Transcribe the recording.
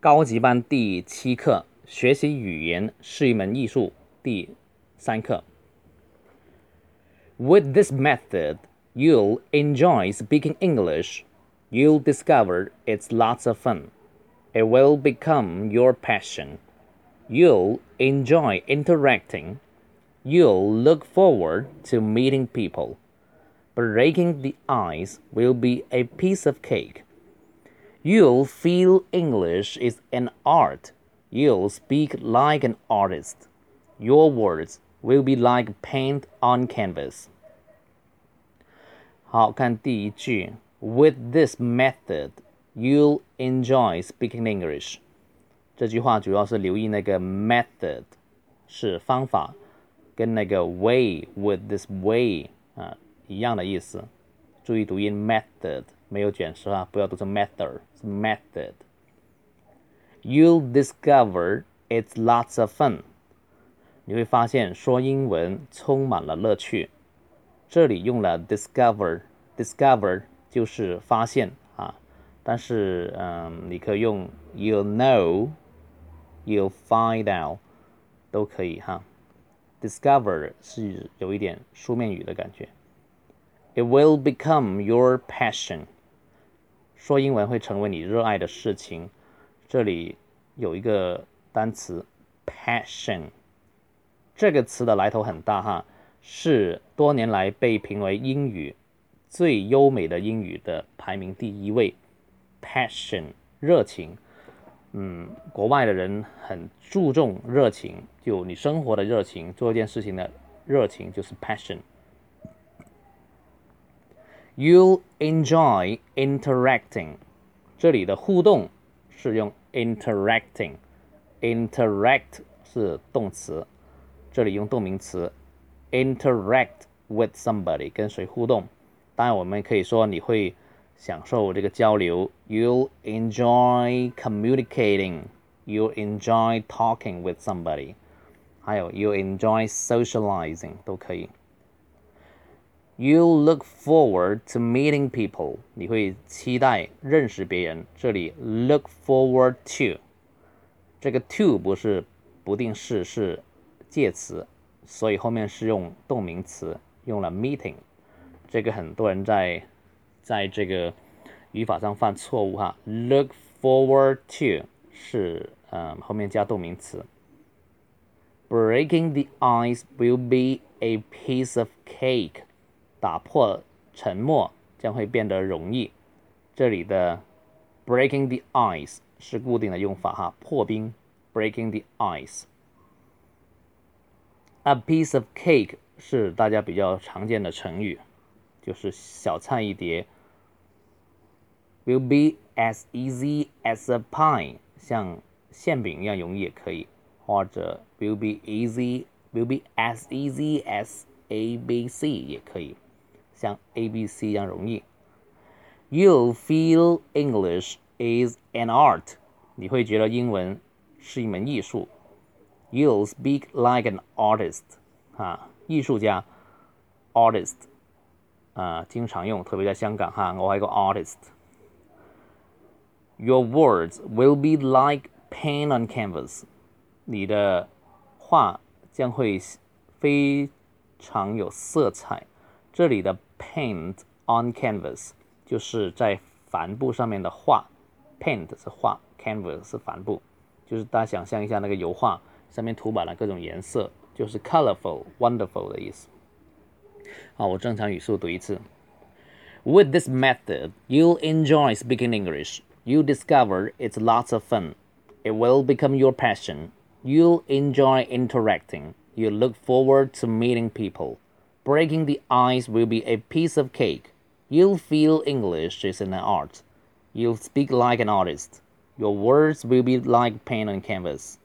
高级班第七课，学习语言是一门艺术，第三课。With this method, you'll enjoy speaking English. You'll discover it's lots of fun. It will become your passion. You'll enjoy interacting. You'll look forward to meeting people. Breaking the ice will be a piece of cake. You'll feel English is an art. You'll speak like an artist. Your words will be like paint on canvas. 好看第一句，With this method, you'll enjoy speaking English。这句话主要是留意那个 method 是方法，跟那个 way with this way 啊一样的意思。注意读音 method 没有卷舌啊，不要读成 method，是 method。You'll discover it's lots of fun。你会发现说英文充满了乐趣。这里用了 discover，discover 就是发现啊，但是嗯，你可以用 you'll know，you'll find out 都可以哈。discover 是有一点书面语的感觉。It will become your passion。 说英文会成为你热爱的事情。这里有一个单词 passion，这个词的来头很大哈。是多年来被评为英语最优美的英语的排名第一位，passion 热情，嗯，国外的人很注重热情，就你生活的热情，做一件事情的热情就是 passion。You'll enjoy interacting，这里的互动是用 interacting，interact 是动词，这里用动名词。interact with somebody 跟谁互动，当然我们可以说你会享受这个交流，you'll enjoy communicating, you enjoy talking with somebody，还有 you enjoy socializing 都可以。 You look forward to meeting people，你会期待认识别人。这里 look forward to，这个 to 不是不定式，是介词。所以后面是用动名词，用了 meeting，这个很多人在在这个语法上犯错误哈。Look forward to 是嗯后面加动名词。Breaking the ice will be a piece of cake，打破沉默将会变得容易。这里的 breaking the ice 是固定的用法哈，破冰 breaking the ice。A piece of cake 是大家比较常见的成语，就是小菜一碟。Will be as easy as a pie，像馅饼一样容易也可以，或者 will be easy will be as easy as A B C 也可以，像 A B C 一样容易。You'll feel English is an art，你会觉得英文是一门艺术。You'll speak like an artist，啊，艺术家，artist，啊，经常用，特别在香港哈，我系个 artist。Your words will be like paint on canvas，你的话将会非常有色彩。 这里的 paint on canvas 就是在帆布上面的画，paint 是画，canvas 是帆布，就是大家想象一下那个油画。上面涂满了各种颜色，就是 colorful、wonderful 的意思。好，我正常语速读一次。With this method, you'll enjoy speaking English. You discover it's lots of fun. It will become your passion. You'll enjoy interacting. You look forward to meeting people. Breaking the ice will be a piece of cake. You'll feel English is an art. You'll speak like an artist. Your words will be like paint on canvas.